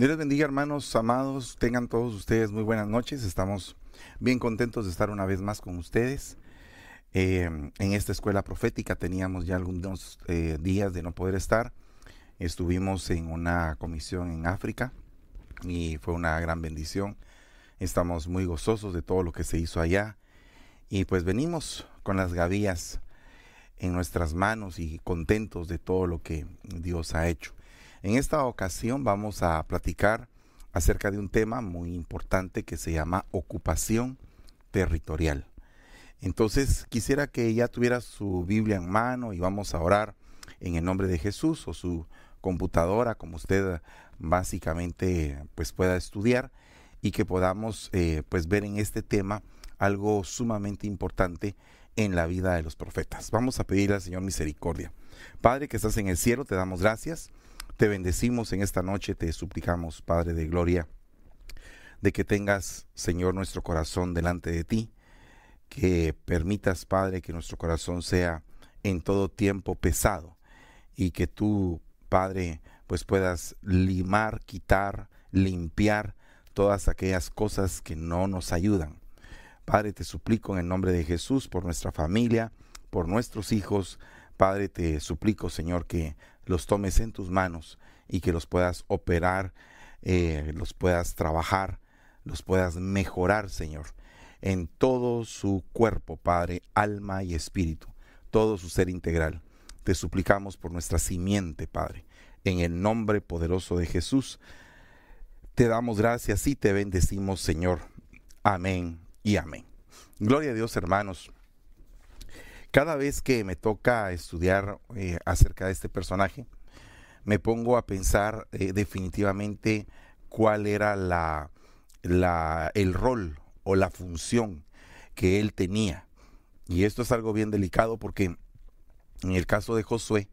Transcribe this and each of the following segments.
Dios les bendiga, hermanos amados. Tengan todos ustedes muy buenas noches. Estamos bien contentos de estar una vez más con ustedes. Eh, en esta escuela profética teníamos ya algunos eh, días de no poder estar. Estuvimos en una comisión en África y fue una gran bendición. Estamos muy gozosos de todo lo que se hizo allá. Y pues venimos con las gavillas en nuestras manos y contentos de todo lo que Dios ha hecho. En esta ocasión vamos a platicar acerca de un tema muy importante que se llama ocupación territorial. Entonces quisiera que ya tuviera su Biblia en mano y vamos a orar en el nombre de Jesús o su computadora, como usted básicamente pues pueda estudiar y que podamos eh, pues ver en este tema algo sumamente importante en la vida de los profetas. Vamos a pedirle al Señor misericordia. Padre que estás en el cielo, te damos gracias te bendecimos en esta noche, te suplicamos, Padre de Gloria, de que tengas, Señor, nuestro corazón delante de ti, que permitas, Padre, que nuestro corazón sea en todo tiempo pesado y que tú, Padre, pues puedas limar, quitar, limpiar todas aquellas cosas que no nos ayudan. Padre, te suplico en el nombre de Jesús por nuestra familia, por nuestros hijos. Padre, te suplico, Señor, que los tomes en tus manos y que los puedas operar, eh, los puedas trabajar, los puedas mejorar, Señor, en todo su cuerpo, Padre, alma y espíritu, todo su ser integral. Te suplicamos por nuestra simiente, Padre, en el nombre poderoso de Jesús. Te damos gracias y te bendecimos, Señor. Amén y amén. Gloria a Dios, hermanos. Cada vez que me toca estudiar eh, acerca de este personaje, me pongo a pensar eh, definitivamente cuál era el rol o la función que él tenía. Y esto es algo bien delicado porque en el caso de Josué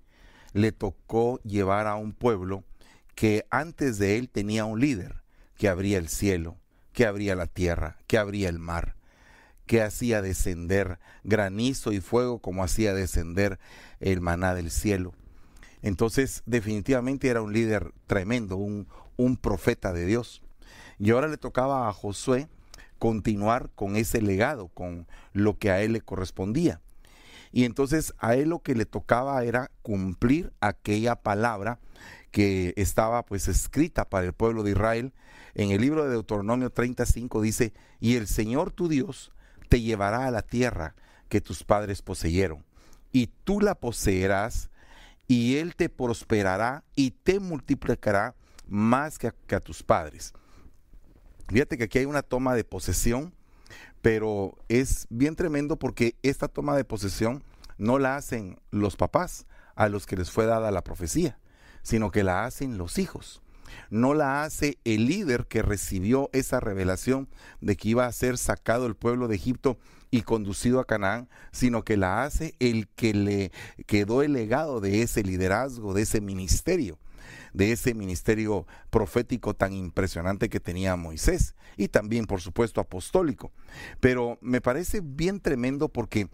le tocó llevar a un pueblo que antes de él tenía un líder, que abría el cielo, que abría la tierra, que abría el mar que hacía descender granizo y fuego como hacía descender el maná del cielo. Entonces definitivamente era un líder tremendo, un, un profeta de Dios. Y ahora le tocaba a Josué continuar con ese legado, con lo que a él le correspondía. Y entonces a él lo que le tocaba era cumplir aquella palabra que estaba pues escrita para el pueblo de Israel. En el libro de Deuteronomio 35 dice, y el Señor tu Dios te llevará a la tierra que tus padres poseyeron, y tú la poseerás, y Él te prosperará y te multiplicará más que a, tus padres. Fíjate que aquí hay una toma de posesión, pero es bien tremendo porque esta toma de posesión no la hacen los papás a los que les fue dada la profecía, sino que la hacen los hijos no la hace el líder que recibió esa revelación de que iba a ser sacado el pueblo de Egipto y conducido a Canaán, sino que la hace el que le quedó el legado de ese liderazgo, de ese ministerio de ese ministerio profético tan impresionante que tenía Moisés y también por supuesto apostólico. Pero me parece bien tremendo porque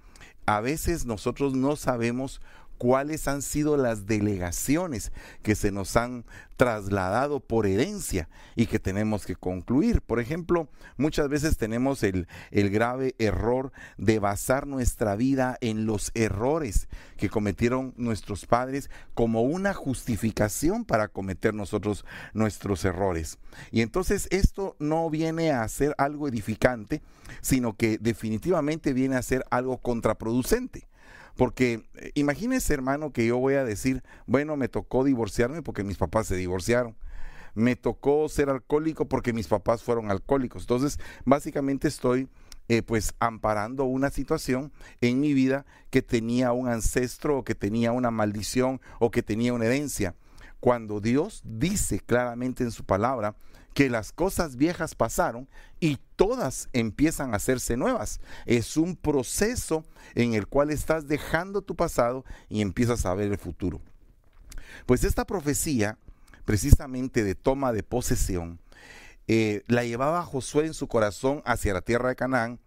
a veces nosotros no sabemos cuáles han sido las delegaciones que se nos han trasladado por herencia y que tenemos que concluir. Por ejemplo, muchas veces tenemos el, el grave error de basar nuestra vida en los errores que cometieron nuestros padres como una justificación para cometer nosotros nuestros errores. Y entonces esto no viene a ser algo edificante, sino que definitivamente viene a ser algo contraproducente. Porque eh, imagínese, hermano, que yo voy a decir, bueno, me tocó divorciarme porque mis papás se divorciaron. Me tocó ser alcohólico porque mis papás fueron alcohólicos. Entonces, básicamente estoy eh, pues amparando una situación en mi vida que tenía un ancestro o que tenía una maldición o que tenía una herencia. Cuando Dios dice claramente en su palabra que las cosas viejas pasaron y todas empiezan a hacerse nuevas. Es un proceso en el cual estás dejando tu pasado y empiezas a ver el futuro. Pues esta profecía, precisamente de toma de posesión, eh, la llevaba Josué en su corazón hacia la tierra de Canaán,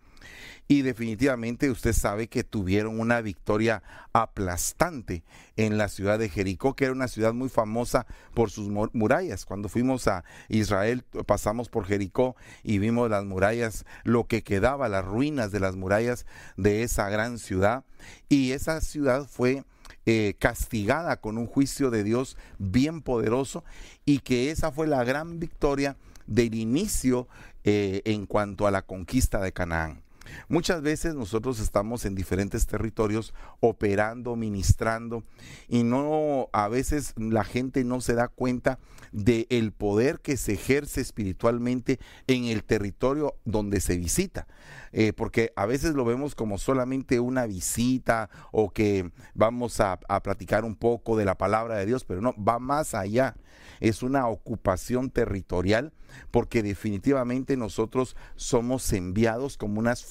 y definitivamente usted sabe que tuvieron una victoria aplastante en la ciudad de Jericó, que era una ciudad muy famosa por sus murallas. Cuando fuimos a Israel pasamos por Jericó y vimos las murallas, lo que quedaba, las ruinas de las murallas de esa gran ciudad. Y esa ciudad fue eh, castigada con un juicio de Dios bien poderoso y que esa fue la gran victoria del inicio eh, en cuanto a la conquista de Canaán. Muchas veces nosotros estamos en diferentes territorios operando, ministrando y no a veces la gente no se da cuenta del el poder que se ejerce espiritualmente en el territorio donde se visita. Eh, porque a veces lo vemos como solamente una visita o que vamos a, platicar un poco de la palabra de Dios, pero no, va más allá es una ocupación territorial, porque definitivamente nosotros somos enviados como unas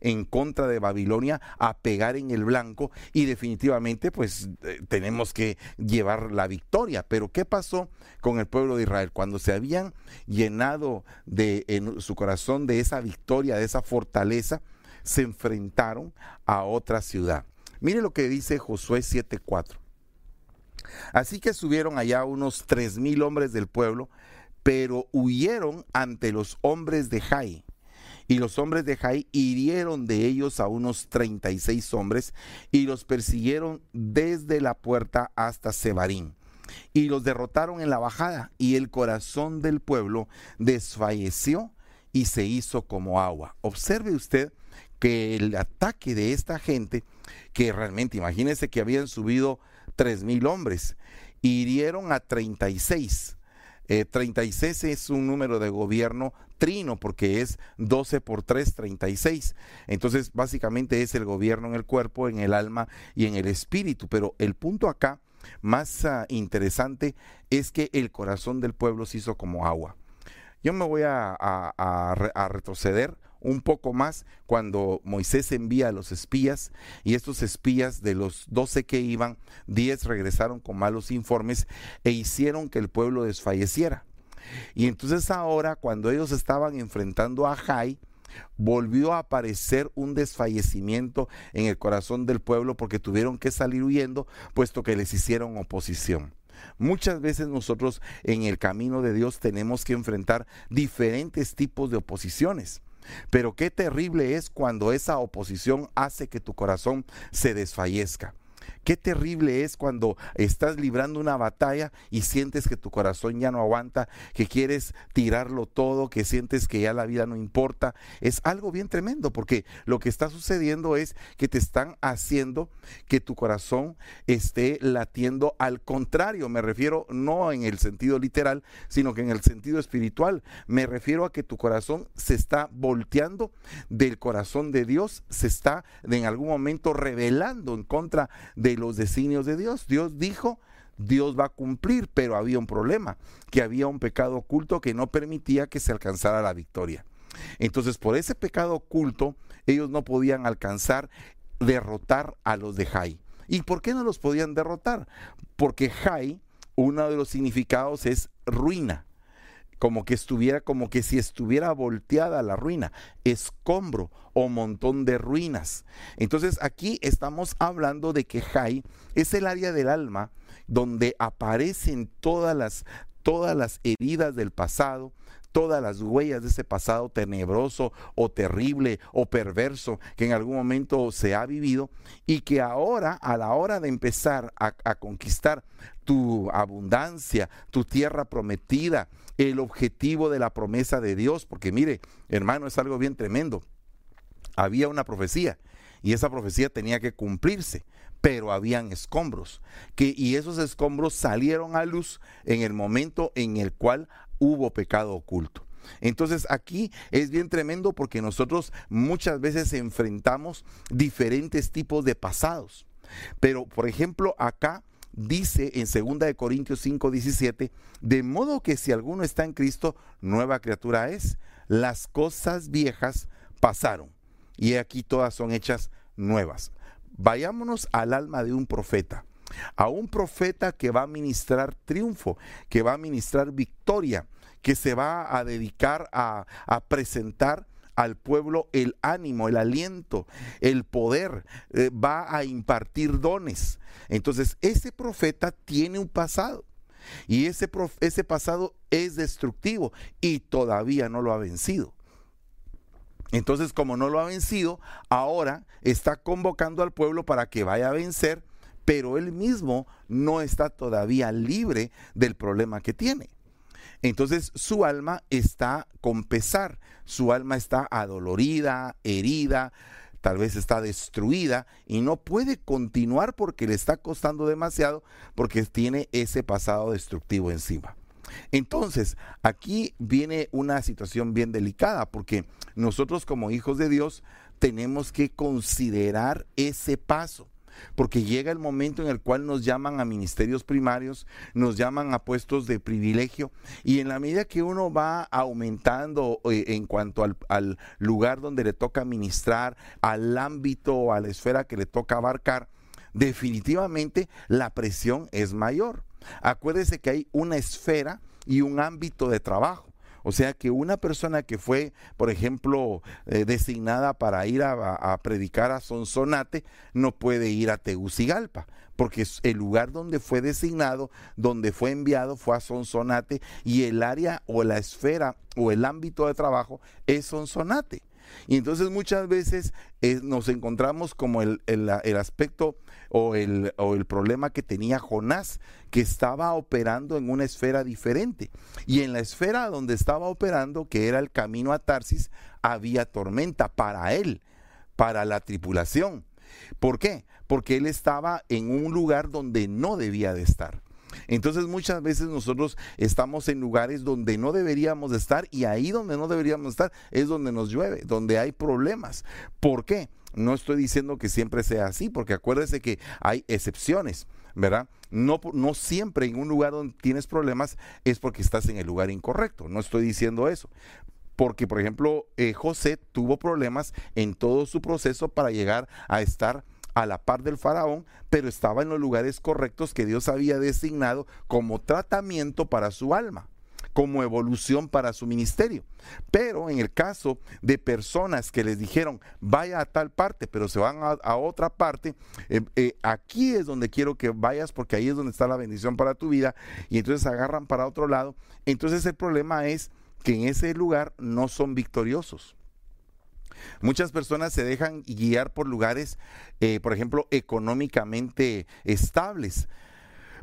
en contra de Babilonia a pegar en el blanco y definitivamente pues eh, tenemos que llevar la victoria. Pero ¿qué pasó con el pueblo de Israel? Cuando se habían llenado de en su corazón de esa victoria, de esa fortaleza, se enfrentaron a otra ciudad. Mire lo que dice Josué 7:4. Así que subieron allá unos tres mil hombres del pueblo, pero huyeron ante los hombres de Jai. Y los hombres de Jai hirieron de ellos a unos treinta y seis hombres y los persiguieron desde la puerta hasta Sebarín. Y los derrotaron en la bajada y el corazón del pueblo desfalleció y se hizo como agua. Observe usted que el ataque de esta gente, que realmente imagínense que habían subido tres mil hombres. Hirieron a 36. Eh, 36 es un número de gobierno trino porque es 12 por 3, 36. Entonces, básicamente es el gobierno en el cuerpo, en el alma y en el espíritu. Pero el punto acá más uh, interesante es que el corazón del pueblo se hizo como agua. Yo me voy a retroceder un poco más cuando Moisés envía a los espías y estos espías de los doce que iban, diez regresaron con malos informes e hicieron que el pueblo desfalleciera. Y entonces ahora cuando ellos estaban enfrentando a Jai, volvió a aparecer un desfallecimiento en el corazón del pueblo porque tuvieron que salir huyendo puesto que les hicieron oposición. Muchas veces nosotros en el camino de Dios tenemos que enfrentar diferentes tipos de oposiciones. Pero qué terrible es cuando esa oposición hace que tu corazón se desfallezca. Qué terrible es cuando estás librando una batalla y sientes que tu corazón ya no aguanta, que quieres tirarlo todo, que sientes que ya la vida no importa. Es algo bien tremendo porque lo que está sucediendo es que te están haciendo que tu corazón esté latiendo al contrario. Me refiero no en el sentido literal, sino que en el sentido espiritual. Me refiero a que tu corazón se está volteando del corazón de Dios, se está en algún momento revelando en contra de los designios de Dios. Dios dijo, Dios va a cumplir, pero había un problema, que había un pecado oculto que no permitía que se alcanzara la victoria. Entonces, por ese pecado oculto, ellos no podían alcanzar derrotar a los de Jai. ¿Y por qué no los podían derrotar? Porque Jai, uno de los significados es ruina como que estuviera, como que si estuviera volteada la ruina, escombro o montón de ruinas. Entonces aquí estamos hablando de que Jai es el área del alma donde aparecen todas las, todas las heridas del pasado, todas las huellas de ese pasado tenebroso o terrible o perverso que en algún momento se ha vivido y que ahora a la hora de empezar a, a conquistar tu abundancia, tu tierra prometida, el objetivo de la promesa de Dios, porque mire, hermano, es algo bien tremendo. Había una profecía y esa profecía tenía que cumplirse, pero habían escombros, que y esos escombros salieron a luz en el momento en el cual hubo pecado oculto. Entonces aquí es bien tremendo porque nosotros muchas veces enfrentamos diferentes tipos de pasados. Pero por ejemplo acá dice en 2 de Corintios 5, 17, de modo que si alguno está en Cristo, nueva criatura es. Las cosas viejas pasaron y aquí todas son hechas nuevas. Vayámonos al alma de un profeta, a un profeta que va a ministrar triunfo, que va a ministrar victoria, que se va a dedicar a, a presentar al pueblo el ánimo, el aliento, el poder, eh, va a impartir dones. Entonces, ese profeta tiene un pasado. Y ese, ese pasado es destructivo y todavía no lo ha vencido. Entonces, como no lo ha vencido, ahora está convocando al pueblo para que vaya a vencer, pero él mismo no está todavía libre del problema que tiene. Entonces su alma está con pesar, su alma está adolorida, herida, tal vez está destruida y no puede continuar porque le está costando demasiado porque tiene ese pasado destructivo encima. Entonces, aquí viene una situación bien delicada porque nosotros como hijos de Dios tenemos que considerar ese paso. Porque llega el momento en el cual nos llaman a ministerios primarios, nos llaman a puestos de privilegio y en la medida que uno va aumentando eh, en cuanto al, al lugar donde le toca ministrar, al ámbito o a la esfera que le toca abarcar, definitivamente la presión es mayor. Acuérdese que hay una esfera y un ámbito de trabajo. O sea que una persona que fue, por ejemplo, eh, designada para ir a, predicar a Sonsonate, no puede ir a Tegucigalpa, porque el lugar donde fue designado, donde fue enviado, fue a Sonsonate y el área o la esfera o el ámbito de trabajo es Sonsonate. Y entonces muchas veces eh, nos encontramos como el, aspecto o el, o el problema que tenía Jonás, que estaba operando en una esfera diferente. Y en la esfera donde estaba operando, que era el camino a Tarsis, había tormenta para él, para la tripulación. ¿Por qué? Porque él estaba en un lugar donde no debía de estar. Entonces muchas veces nosotros estamos en lugares donde no deberíamos estar y ahí donde no deberíamos estar es donde nos llueve, donde hay problemas. ¿Por qué? No estoy diciendo que siempre sea así, porque acuérdese que hay excepciones, ¿verdad? No, no siempre en un lugar donde tienes problemas es porque estás en el lugar incorrecto, no estoy diciendo eso. Porque, por ejemplo, eh, José tuvo problemas en todo su proceso para llegar a estar a la par del faraón, pero estaba en los lugares correctos que Dios había designado como tratamiento para su alma como evolución para su ministerio. Pero en el caso de personas que les dijeron, vaya a tal parte, pero se van a, otra parte, eh, eh, aquí es donde quiero que vayas porque ahí es donde está la bendición para tu vida, y entonces agarran para otro lado. Entonces el problema es que en ese lugar no son victoriosos. Muchas personas se dejan guiar por lugares, eh, por ejemplo, económicamente estables,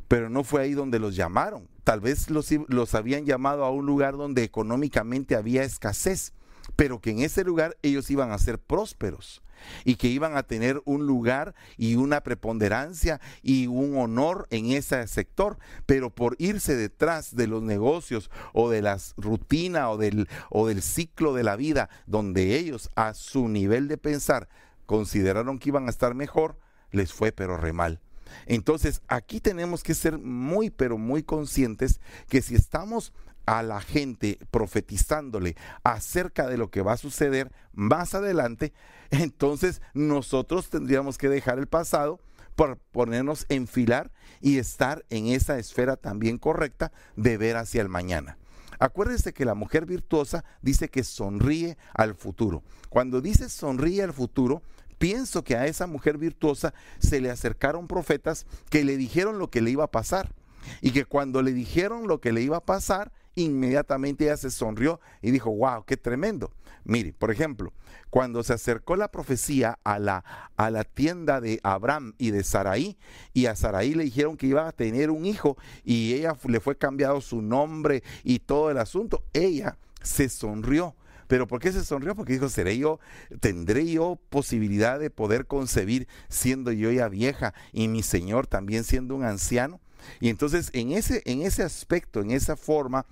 pero no fue ahí donde los llamaron. Tal vez los, habían llamado a un lugar donde económicamente había escasez, pero que en ese lugar ellos iban a ser prósperos y que iban a tener un lugar y una preponderancia y un honor en ese sector, pero por irse detrás de los negocios o de las rutinas o del, o del ciclo de la vida, donde ellos a su nivel de pensar consideraron que iban a estar mejor, les fue pero re mal. Entonces aquí tenemos que ser muy pero muy conscientes que si estamos a la gente profetizándole acerca de lo que va a suceder más adelante, entonces nosotros tendríamos que dejar el pasado para ponernos en filar y estar en esa esfera también correcta de ver hacia el mañana. Acuérdese que la mujer virtuosa dice que sonríe al futuro. Cuando dice sonríe al futuro, pienso que a esa mujer virtuosa se le acercaron profetas que le dijeron lo que le iba a pasar. Y que cuando le dijeron lo que le iba a pasar, inmediatamente ella se sonrió y dijo, wow, qué tremendo. Mire, por ejemplo, cuando se acercó la profecía a la, a la tienda de Abraham y de Saraí, y a Saraí le dijeron que iba a tener un hijo y ella le fue cambiado su nombre y todo el asunto, ella se sonrió. Pero ¿por qué se sonrió? Porque dijo, seré yo, tendré yo posibilidad de poder concebir siendo yo ya vieja y mi Señor también siendo un anciano. Y entonces en ese, en ese aspecto, en esa forma,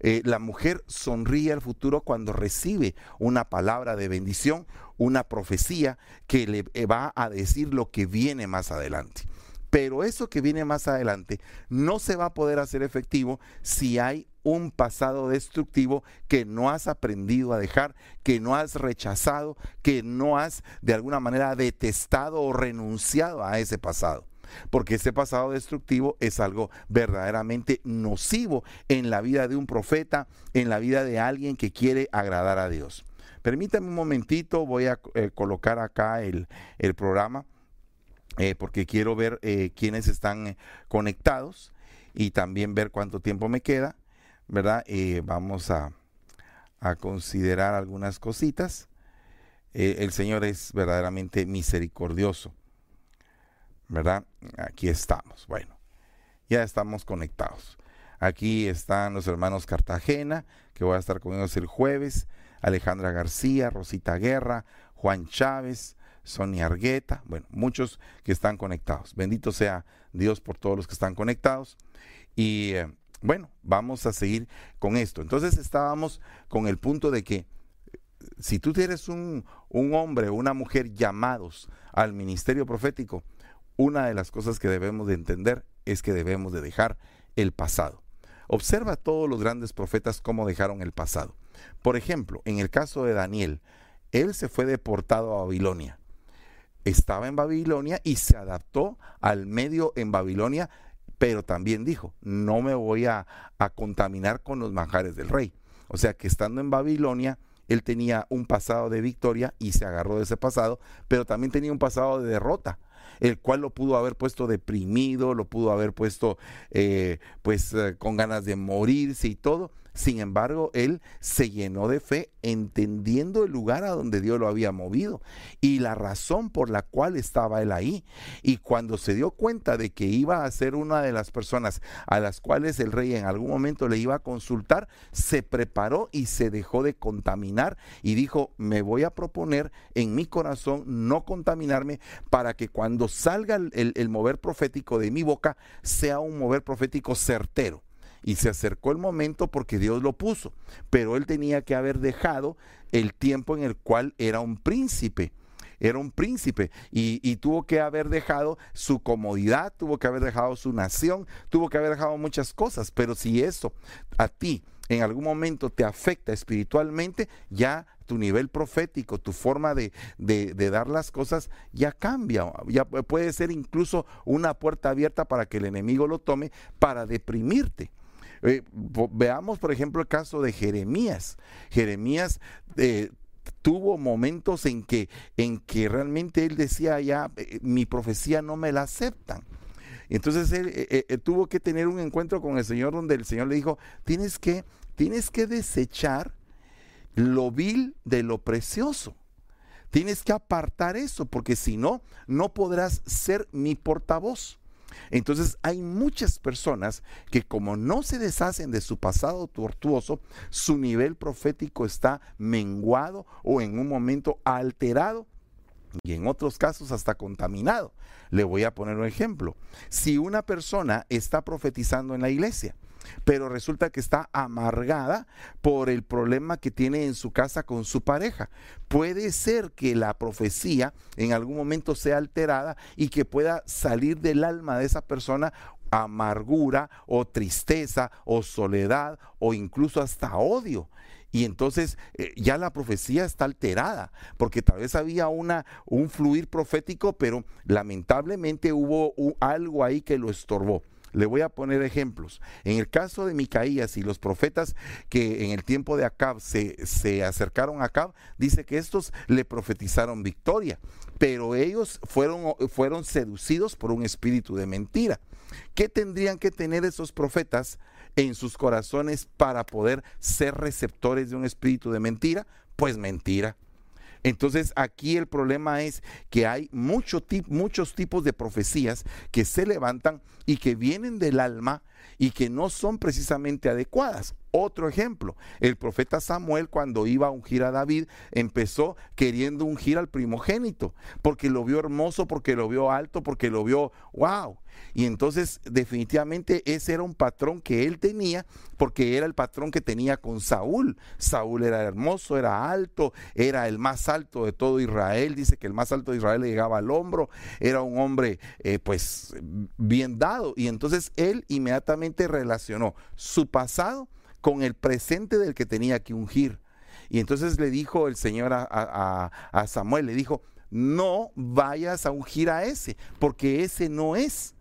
eh, la mujer sonríe al futuro cuando recibe una palabra de bendición, una profecía que le eh, va a decir lo que viene más adelante. Pero eso que viene más adelante no se va a poder hacer efectivo si hay un pasado destructivo que no has aprendido a dejar, que no has rechazado, que no has de alguna manera detestado o renunciado a ese pasado porque ese pasado destructivo es algo verdaderamente nocivo en la vida de un profeta, en la vida de alguien que quiere agradar a Dios. Permítame un momentito, voy a eh, colocar acá el, programa eh, porque quiero ver eh, quiénes están conectados y también ver cuánto tiempo me queda, ¿verdad? vamos a, a, considerar algunas cositas. el Señor es verdaderamente misericordioso, ¿verdad? Aquí estamos, bueno, ya estamos conectados. Aquí están los hermanos Cartagena, que voy a estar con ellos el jueves. Alejandra García, Rosita Guerra, Juan Chávez, Sonia Argueta, bueno, muchos que están conectados. Bendito sea Dios por todos los que están conectados. Y eh, bueno, vamos a seguir con esto. Entonces estábamos con el punto de que si tú eres un, un hombre o una mujer llamados al ministerio profético, una de las cosas que debemos de entender es que debemos de dejar el pasado. Observa a todos los grandes profetas cómo dejaron el pasado. Por ejemplo, en el caso de Daniel, él se fue deportado a Babilonia. Estaba en Babilonia y se adaptó al medio en Babilonia, pero también dijo, no me voy a, contaminar con los manjares del rey. O sea que estando en Babilonia, él tenía un pasado de victoria y se agarró de ese pasado, pero también tenía un pasado de derrota el cual lo pudo haber puesto deprimido, lo pudo haber puesto eh, pues eh, con ganas de morirse y todo. Sin embargo, él se llenó de fe entendiendo el lugar a donde Dios lo había movido y la razón por la cual estaba él ahí. Y cuando se dio cuenta de que iba a ser una de las personas a las cuales el rey en algún momento le iba a consultar, se preparó y se dejó de contaminar y dijo, me voy a proponer en mi corazón no contaminarme para que cuando salga el, el mover profético de mi boca sea un mover profético certero y se acercó el momento porque Dios lo puso, pero él tenía que haber dejado el tiempo en el cual era un príncipe era un príncipe y, tuvo que haber dejado su comodidad, tuvo que haber dejado su nación, tuvo que haber dejado muchas cosas, pero si eso a ti en algún momento te afecta espiritualmente, ya tu nivel profético, tu forma de, dar las cosas ya cambia, ya puede ser incluso una puerta abierta para que el enemigo lo tome para deprimirte. Eh, veamos, por ejemplo, el caso de Jeremías. Jeremías eh, tuvo momentos en que, en que realmente él decía ya, eh, mi profecía no me la aceptan. Entonces él, tuvo que tener un encuentro con el Señor donde el Señor le dijo, tienes que, tienes que desechar lo vil de lo precioso. Tienes que apartar eso, porque si no, no podrás ser mi portavoz. Entonces hay muchas personas que como no se deshacen de su pasado tortuoso, su nivel profético está menguado o en un momento alterado y en otros casos hasta contaminado. Le voy a poner un ejemplo. Si una persona está profetizando en la iglesia, pero resulta que está amargada por el problema que tiene en su casa con su pareja. Puede ser que la profecía en algún momento sea alterada y que pueda salir del alma de esa persona amargura o tristeza o soledad o incluso hasta odio. Y entonces eh, ya la profecía está alterada, porque tal vez había una, un fluir profético, pero lamentablemente hubo algo ahí que lo estorbó. Le voy a poner ejemplos. En el caso de Micaías y los profetas que en el tiempo de Acab se, se acercaron a Acab, dice que estos le profetizaron victoria, pero ellos fueron, fueron seducidos por un espíritu de mentira. ¿Qué tendrían que tener esos profetas en sus corazones para poder ser receptores de un espíritu de mentira? Pues mentira. Entonces aquí el problema es que hay muchos tipos de profecías que se levantan y que vienen del alma y que no son precisamente adecuadas. Otro ejemplo, el profeta Samuel cuando iba a ungir a David empezó queriendo ungir al primogénito, porque lo vio hermoso, porque lo vio alto, porque lo vio, wow. Y entonces definitivamente ese era un patrón que él tenía, porque era el patrón que tenía con Saúl. Saúl era hermoso, era alto, era el más alto de todo Israel. Dice que el más alto de Israel le llegaba al hombro, era un hombre eh, pues bien dado. Y entonces él inmediatamente relacionó su pasado con el presente del que tenía que ungir. Y entonces le dijo el Señor a, Samuel, le dijo, no vayas a ungir a ese, porque ese no es.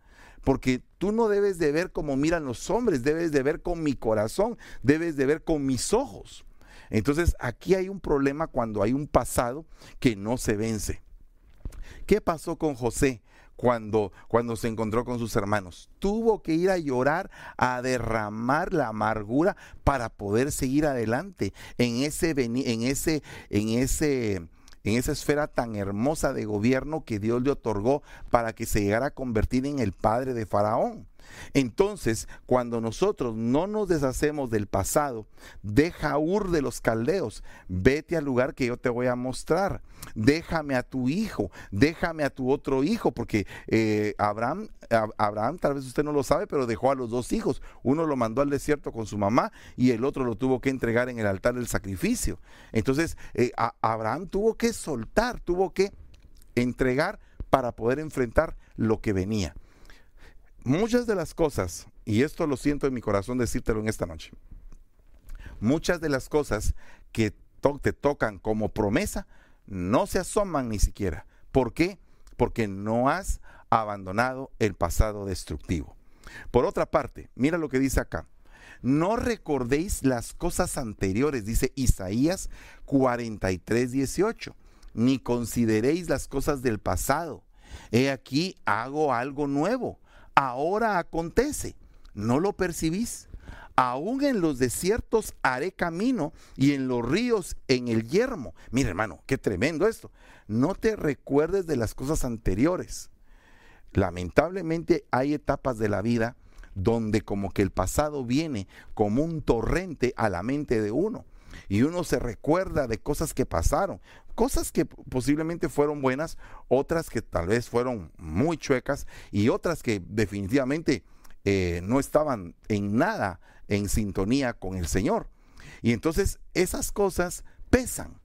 Porque tú no debes de ver como miran los hombres, debes de ver con mi corazón, debes de ver con mis ojos. Entonces aquí hay un problema cuando hay un pasado que no se vence. ¿Qué pasó con José? Cuando, cuando, se encontró con sus hermanos. Tuvo que ir a llorar, a derramar la amargura para poder seguir adelante en ese, en ese, en ese, en esa esfera tan hermosa de gobierno que Dios le otorgó para que se llegara a convertir en el padre de Faraón. Entonces, cuando nosotros no nos deshacemos del pasado, deja Ur de los caldeos, vete al lugar que yo te voy a mostrar, déjame a tu hijo, déjame a tu otro hijo, porque eh, Abraham, Abraham, tal vez usted no lo sabe, pero dejó a los dos hijos. Uno lo mandó al desierto con su mamá y el otro lo tuvo que entregar en el altar del sacrificio. Entonces, eh, Abraham tuvo que soltar, tuvo que entregar para poder enfrentar lo que venía muchas de las cosas, y esto lo siento en mi corazón decírtelo en esta noche, muchas de las cosas que te tocan como promesa no se asoman ni siquiera. ¿Por qué? Porque no has abandonado el pasado destructivo. Por otra parte, mira lo que dice acá. No recordéis las cosas anteriores, dice Isaías 43, 18, ni consideréis las cosas del pasado. He aquí, hago algo nuevo ahora acontece. ¿No lo percibís? Aún en los desiertos haré camino y en los ríos en el yermo. Mira hermano, qué tremendo esto. No te recuerdes de las cosas anteriores. Lamentablemente hay etapas de la vida donde como que el pasado viene como un torrente a la mente de uno y uno se recuerda de cosas que pasaron, cosas que posiblemente fueron buenas, otras que tal vez fueron muy chuecas y otras que definitivamente eh, no estaban en nada en sintonía con el Señor. Y entonces esas cosas pesan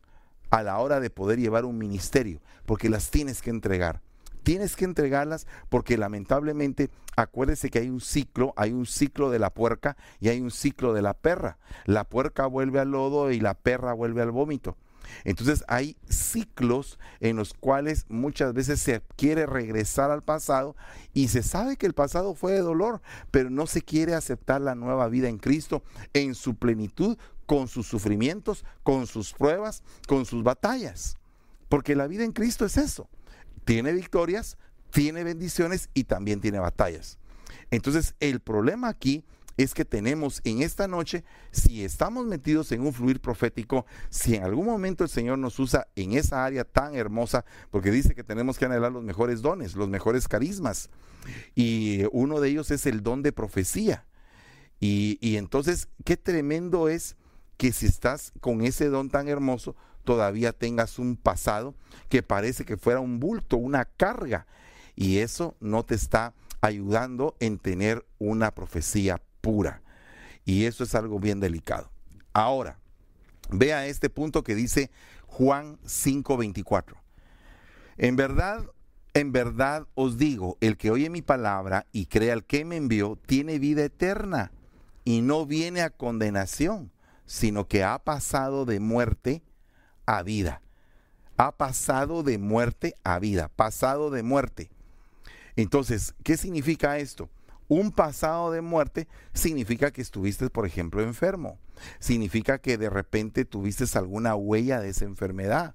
a la hora de poder llevar un ministerio, porque las tienes que entregar tienes que entregarlas porque lamentablemente acuérdese que hay un ciclo, hay un ciclo de la puerca y hay un ciclo de la perra. La puerca vuelve al lodo y la perra vuelve al vómito. Entonces hay ciclos en los cuales muchas veces se quiere regresar al pasado y se sabe que el pasado fue de dolor, pero no se quiere aceptar la nueva vida en Cristo en su plenitud, con sus sufrimientos, con sus pruebas, con sus batallas. Porque la vida en Cristo es eso tiene victorias, tiene bendiciones y también tiene batallas. Entonces, el problema aquí es que tenemos en esta noche, si estamos metidos en un fluir profético, si en algún momento el Señor nos usa en esa área tan hermosa, porque dice que tenemos que anhelar los mejores dones, los mejores carismas, y uno de ellos es el don de profecía. Y, entonces, qué tremendo es que si estás con ese don tan hermoso, todavía tengas un pasado que parece que fuera un bulto, una carga. Y eso no te está ayudando en tener una profecía Y eso es algo bien delicado. Ahora, vea este punto que dice Juan 5:24. En verdad, en verdad os digo, el que oye mi palabra y crea al que me envió, tiene vida eterna y no viene a condenación, sino que ha pasado de muerte a vida. Ha pasado de muerte a vida, pasado de muerte. Entonces, ¿qué significa esto? Un pasado de muerte significa que estuviste, por ejemplo, enfermo. Significa que de repente tuviste alguna huella de esa enfermedad.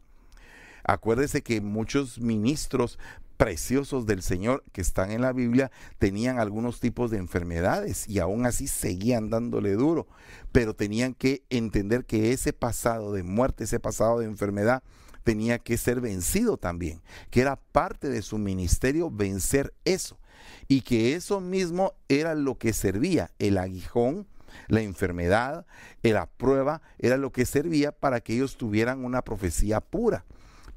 Acuérdese que muchos ministros preciosos del Señor que están en la Biblia tenían algunos tipos de enfermedades y aún así seguían dándole duro, pero tenían que entender que ese pasado de muerte, ese pasado de enfermedad, tenía que ser vencido también, que era parte de su ministerio vencer eso y que eso mismo era lo que servía, el aguijón, la enfermedad, la prueba, era lo que servía para que ellos tuvieran una profecía pura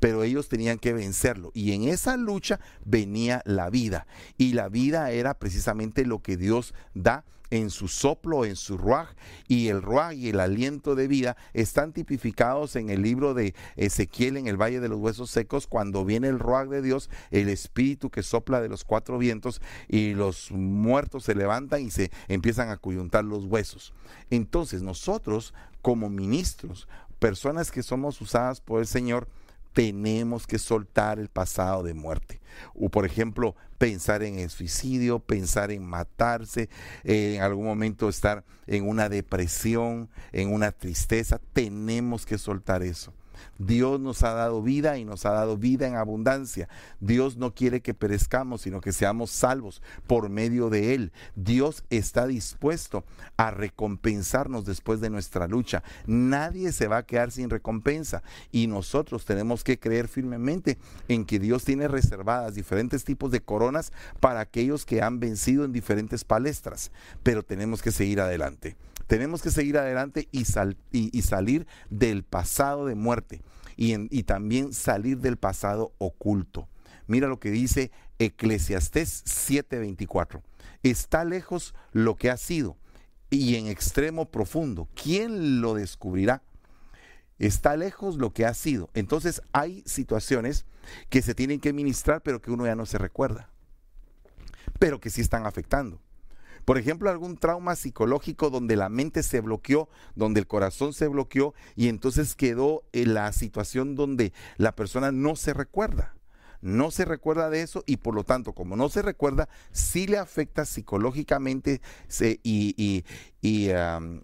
pero ellos tenían que vencerlo. Y en esa lucha venía la vida. Y la vida era precisamente lo que Dios da en su soplo, en su ruaj, y el ruaj y el aliento de vida están tipificados en el libro de Ezequiel en el Valle de los Huesos Secos, cuando viene el ruaj de Dios, el espíritu que sopla de los cuatro vientos, y los muertos se levantan y se empiezan a cuyuntar los huesos. Entonces nosotros, como ministros, personas que somos usadas por el Señor, tenemos que soltar el pasado de muerte. O por ejemplo, pensar en el suicidio, pensar en matarse, en algún momento estar en una depresión, en una tristeza. Tenemos que soltar eso. Dios nos ha dado vida y nos ha dado vida en abundancia. Dios no quiere que perezcamos, sino que seamos salvos por medio de Él. Dios está dispuesto a recompensarnos después de nuestra lucha. Nadie se va a quedar sin recompensa y nosotros tenemos que creer firmemente en que Dios tiene reservadas diferentes tipos de coronas para aquellos que han vencido en diferentes palestras, pero tenemos que seguir adelante. Tenemos que seguir adelante y, salir del pasado de muerte y, y también salir del pasado oculto. Mira lo que dice Eclesiastés 7:24. Está lejos lo que ha sido y en extremo profundo. ¿Quién lo descubrirá? Está lejos lo que ha sido. Entonces hay situaciones que se tienen que ministrar, pero que uno ya no se recuerda, pero que sí están afectando. Por ejemplo, algún trauma psicológico donde la mente se bloqueó, donde el corazón se bloqueó y entonces quedó en la situación donde la persona no se recuerda. No se recuerda de eso y por lo tanto, como no se recuerda, sí le afecta psicológicamente y,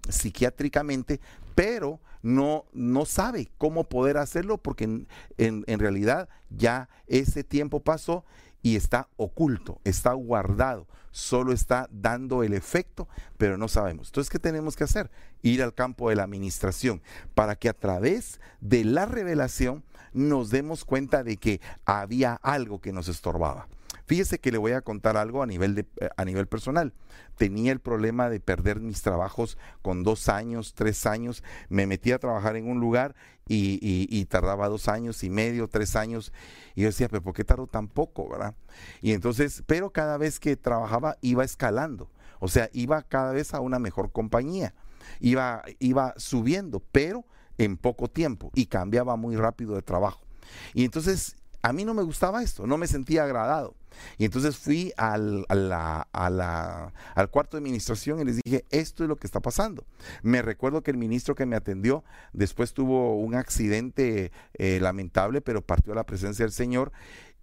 psiquiátricamente, pero no, no sabe cómo poder hacerlo porque en, en realidad ya ese tiempo pasó y está oculto, está guardado, solo está dando el efecto, pero no sabemos. Entonces, ¿qué tenemos que hacer? Ir al campo de la administración para que a través de la revelación nos demos cuenta de que había algo que nos estorbaba. Fíjese que le voy a contar algo a nivel, de, eh, a nivel personal. Tenía el problema de perder mis trabajos con dos años, tres años. Me metí a trabajar en un lugar y, tardaba dos años y medio, tres años. Y yo decía, pero ¿por qué tardó tan poco, verdad? Y entonces, pero cada vez que trabajaba iba escalando. O sea, iba cada vez a una mejor compañía. Iba, iba subiendo, pero en poco tiempo y cambiaba muy rápido de trabajo. Y entonces a mí no me gustaba esto, no me sentía agradado. Y entonces fui al, al cuarto de administración y les dije, esto es lo que está pasando. Me recuerdo que el ministro que me atendió después tuvo un accidente eh, lamentable, pero partió a la presencia del Señor.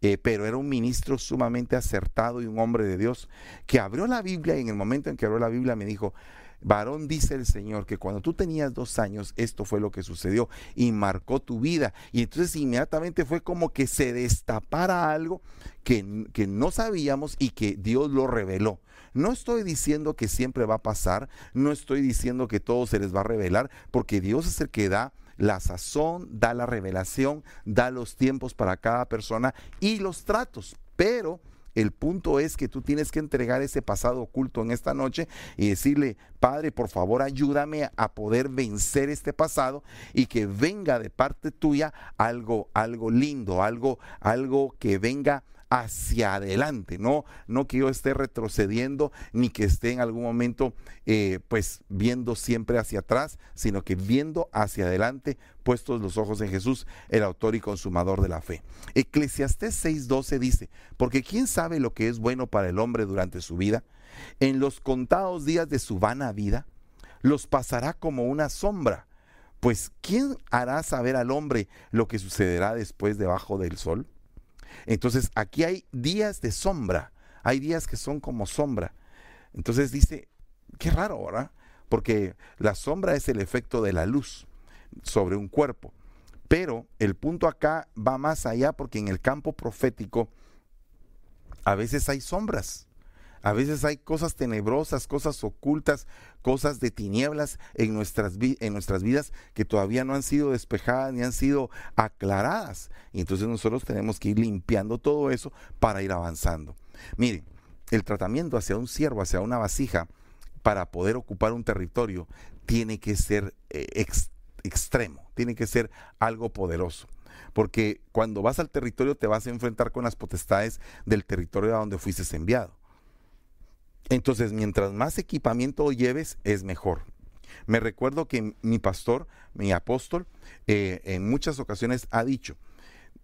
Eh, pero era un ministro sumamente acertado y un hombre de Dios que abrió la Biblia y en el momento en que abrió la Biblia me dijo, varón dice el Señor que cuando tú tenías dos años, esto fue lo que sucedió y marcó tu vida. Y entonces inmediatamente fue como que se destapara algo que, que no sabíamos y que Dios lo reveló. No estoy diciendo que siempre va a pasar, no estoy diciendo que todo se les va a revelar, porque Dios es el que da la sazón, da la revelación, da los tiempos para cada persona y los tratos. Pero el punto es que tú tienes que entregar ese pasado oculto en esta noche y decirle, Padre, por favor, ayúdame a poder vencer este pasado y que venga de parte tuya algo, algo lindo, algo, algo que venga hacia adelante, no, no que yo esté retrocediendo ni que esté en algún momento eh, pues viendo siempre hacia atrás, sino que viendo hacia adelante, puestos los ojos en Jesús, el autor y consumador de la fe. Eclesiastés 6:12 dice, porque ¿quién sabe lo que es bueno para el hombre durante su vida? En los contados días de su vana vida, los pasará como una sombra. Pues ¿quién hará saber al hombre lo que sucederá después debajo del sol? Entonces, aquí hay días de sombra, hay días que son como sombra. Entonces dice, qué raro, ¿verdad? Porque la sombra es el efecto de la luz sobre un cuerpo. Pero el punto acá va más allá porque en el campo profético a veces hay sombras. A veces hay cosas tenebrosas, cosas ocultas, cosas de tinieblas en nuestras, en nuestras vidas que todavía no han sido despejadas ni han sido aclaradas. Y entonces nosotros tenemos que ir limpiando todo eso para ir avanzando. Mire, el tratamiento hacia un siervo, hacia una vasija, para poder ocupar un territorio, tiene que ser eh, extremo, tiene que ser algo poderoso porque cuando vas al territorio te vas a enfrentar con las potestades del territorio a donde fuiste enviado. Entonces, mientras más equipamiento lleves, es mejor. Me recuerdo que mi pastor, mi apóstol, eh, en muchas ocasiones ha dicho,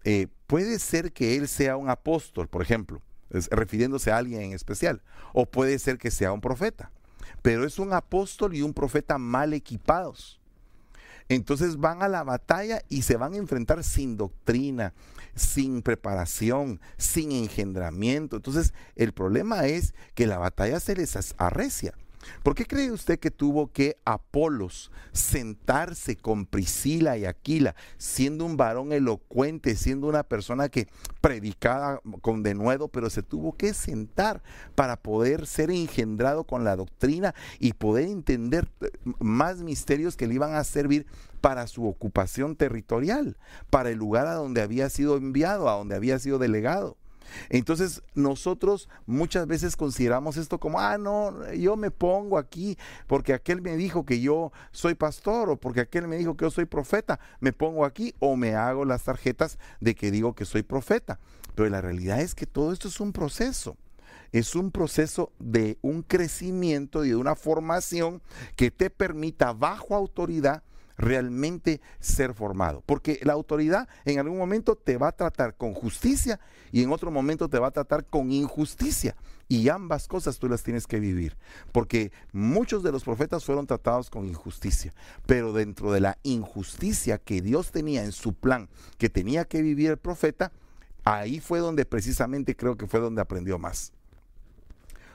eh, puede ser que él sea un apóstol, por ejemplo, refiriéndose a alguien en especial, o puede ser que sea un profeta, pero es un apóstol y un profeta mal equipados. Entonces van a la batalla y se van a enfrentar sin doctrina, sin preparación, sin engendramiento. Entonces el problema es que la batalla se les arrecia. ¿Por qué cree usted que tuvo que Apolos sentarse con Priscila y Aquila, siendo un varón elocuente, siendo una persona que predicaba con denuedo, pero se tuvo que sentar para poder ser engendrado con la doctrina y poder entender más misterios que le iban a servir para su ocupación territorial, para el lugar a donde había sido enviado, a donde había sido delegado? Entonces nosotros muchas veces consideramos esto como, ah, no, yo me pongo aquí porque aquel me dijo que yo soy pastor o porque aquel me dijo que yo soy profeta, me pongo aquí o me hago las tarjetas de que digo que soy profeta. Pero la realidad es que todo esto es un proceso es un proceso de un crecimiento y de una formación que te permita bajo autoridad realmente ser formado. Porque la autoridad en algún momento te va a tratar con justicia y en otro momento te va a tratar con injusticia. Y ambas cosas tú las tienes que vivir. Porque muchos de los profetas fueron tratados con injusticia. Pero dentro de la injusticia que Dios tenía en su plan, que tenía que vivir el profeta, ahí fue donde precisamente creo que fue donde aprendió más.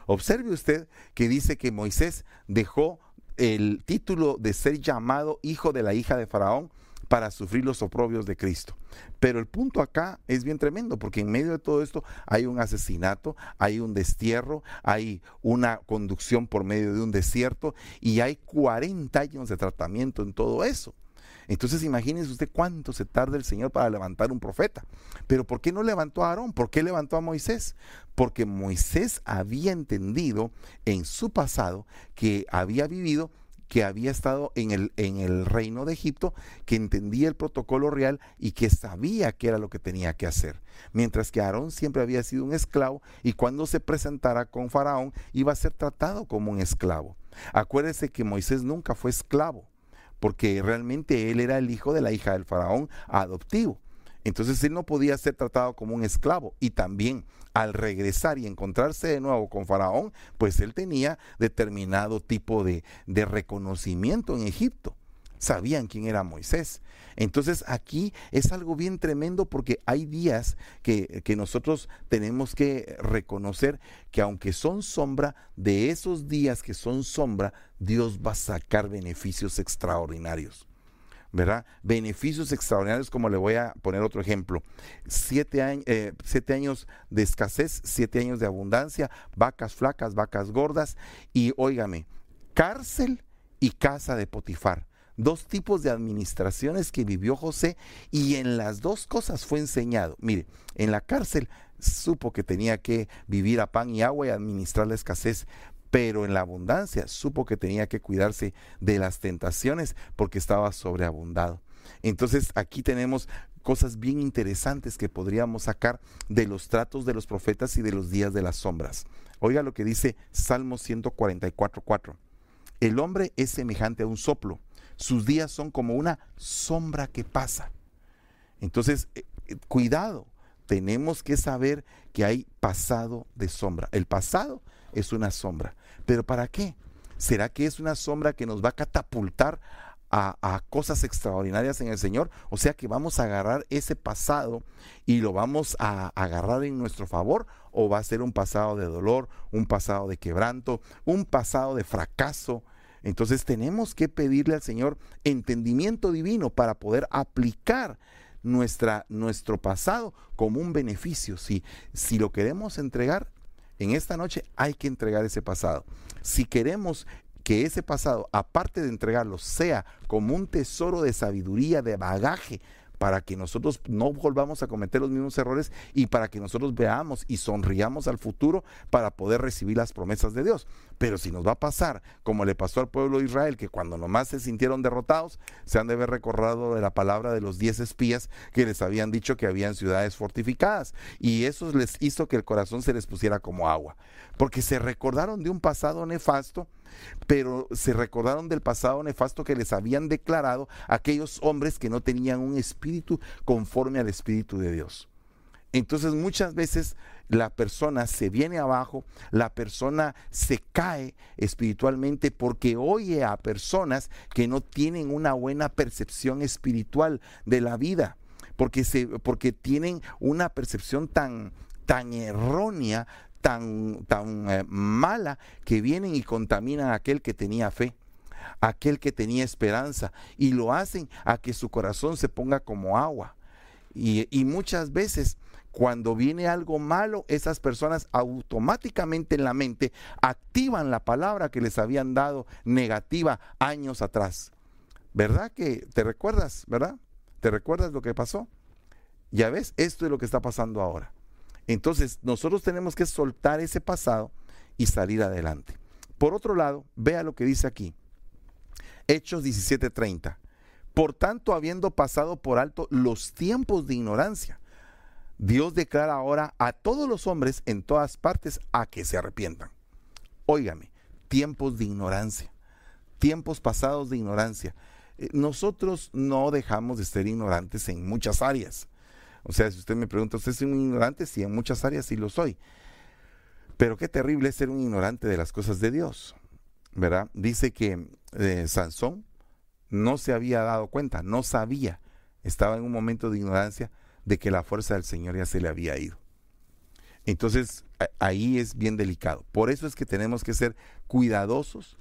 Observe usted que dice que Moisés dejó el título de ser llamado hijo de la hija de Faraón para sufrir los oprobios de Cristo. Pero el punto acá es bien tremendo, porque en medio de todo esto hay un asesinato, hay un destierro, hay una conducción por medio de un desierto y hay 40 años de tratamiento en todo eso. Entonces imagínese usted cuánto se tarda el Señor para levantar un profeta. Pero ¿por qué no levantó a Aarón? ¿Por qué levantó a Moisés? Porque Moisés había entendido en su pasado que había vivido que había estado en el, en el reino de Egipto, que entendía el protocolo real y que sabía qué era lo que tenía que hacer. Mientras que Aarón siempre había sido un esclavo y cuando se presentara con Faraón iba a ser tratado como un esclavo. Acuérdese que Moisés nunca fue esclavo porque realmente él era el hijo de la hija del faraón adoptivo. Entonces él no podía ser tratado como un esclavo y también al regresar y encontrarse de nuevo con Faraón, pues él tenía determinado tipo de, reconocimiento en Egipto sabían quién era Moisés. Entonces aquí es algo bien tremendo porque hay días que, que, nosotros tenemos que reconocer que aunque son sombra, de esos días que son sombra, Dios va a sacar beneficios extraordinarios. ¿verdad? Beneficios extraordinarios, como le voy a poner otro ejemplo. Siete, eh, siete años de escasez, siete años de abundancia, vacas flacas, vacas gordas y, óigame, cárcel y casa de Potifar dos tipos de administraciones que vivió José y en las dos cosas fue enseñado. Mire, en la cárcel supo que tenía que vivir a pan y agua y administrar la escasez, pero en la abundancia supo que tenía que cuidarse de las tentaciones porque estaba sobreabundado. Entonces aquí tenemos cosas bien interesantes que podríamos sacar de los tratos de los profetas y de los días de las sombras. Oiga lo que dice Salmo 144.4. El hombre es semejante a un soplo sus días son como una sombra que pasa. Entonces, eh, eh, cuidado, tenemos que saber que hay pasado de sombra. El pasado es una sombra. ¿Pero para qué? ¿Será que es una sombra que nos va a catapultar a, cosas extraordinarias en el Señor? O sea que vamos a agarrar ese pasado y lo vamos a agarrar en nuestro favor o va a ser un pasado de dolor, un pasado de quebranto, un pasado de fracaso, entonces tenemos que pedirle al Señor entendimiento divino para poder aplicar nuestra, nuestro pasado como un beneficio. Si, si lo queremos entregar, en esta noche hay que entregar ese pasado. Si queremos que ese pasado, aparte de entregarlo, sea como un tesoro de sabiduría, de bagaje para que nosotros no volvamos a cometer los mismos errores y para que nosotros veamos y sonriamos al futuro para poder recibir las promesas de Dios. Pero si nos va a pasar como le pasó al pueblo de Israel, que cuando nomás se sintieron derrotados, se han de haber recordado de la palabra de los diez espías que les habían dicho que habían ciudades fortificadas. Y eso les hizo que el corazón se les pusiera como agua. Porque se recordaron de un pasado nefasto pero se recordaron del pasado nefasto que les habían declarado aquellos hombres que no tenían un espíritu conforme al espíritu de Dios. Entonces muchas veces la persona se viene abajo, la persona se cae espiritualmente porque oye a personas que no tienen una buena percepción espiritual de la vida, porque, se, porque tienen una percepción tan, tan errónea, tan, tan eh, mala, que vienen y contaminan a aquel que tenía fe aquel que tenía esperanza y lo hacen a que su corazón se ponga como agua. Y, y, muchas veces cuando viene algo malo, esas personas automáticamente en la mente activan la palabra que les habían dado negativa años atrás. ¿Verdad que te recuerdas, verdad? ¿Te recuerdas lo que pasó? Ya ves, esto es lo que está pasando ahora. Entonces, nosotros tenemos que soltar ese pasado y salir adelante. Por otro lado, vea lo que dice aquí. Hechos 17:30. Por tanto, habiendo pasado por alto los tiempos de ignorancia, Dios declara ahora a todos los hombres en todas partes a que se arrepientan. Óigame, tiempos de ignorancia, tiempos pasados de ignorancia. Eh, nosotros no dejamos de ser ignorantes en muchas áreas. O sea, si usted me pregunta, ¿usted es un ignorante? Sí, en muchas áreas sí lo soy. Pero qué terrible es ser un ignorante de las cosas de Dios. ¿Verdad? Dice que eh, Sansón no se había dado cuenta, no sabía, estaba en un momento de ignorancia de que la fuerza del Señor ya se le había ido. Entonces ahí es bien delicado. Por eso es que tenemos que ser cuidadosos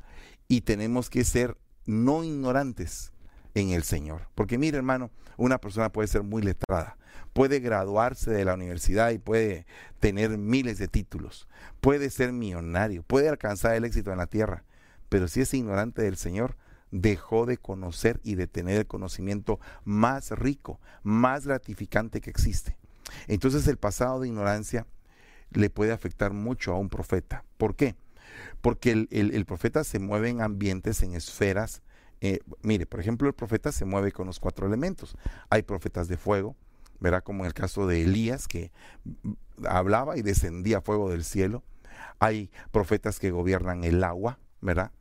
y tenemos que ser no ignorantes en el Señor. Porque mire hermano, una persona puede ser muy letrada, puede graduarse de la universidad y puede tener miles de títulos, puede ser millonario, puede alcanzar el éxito en la tierra, pero si es ignorante del Señor, dejó de conocer y de tener el conocimiento más rico, más gratificante que existe. Entonces el pasado de ignorancia le puede afectar mucho a un profeta. ¿Por qué? Porque el, profeta se mueve en ambientes, en esferas. Eh, mire, por ejemplo, el profeta se mueve con los cuatro elementos. Hay profetas de fuego, verá como en el caso de Elías, que hablaba y descendía fuego del cielo. Hay profetas que gobiernan el agua, ¿verdad?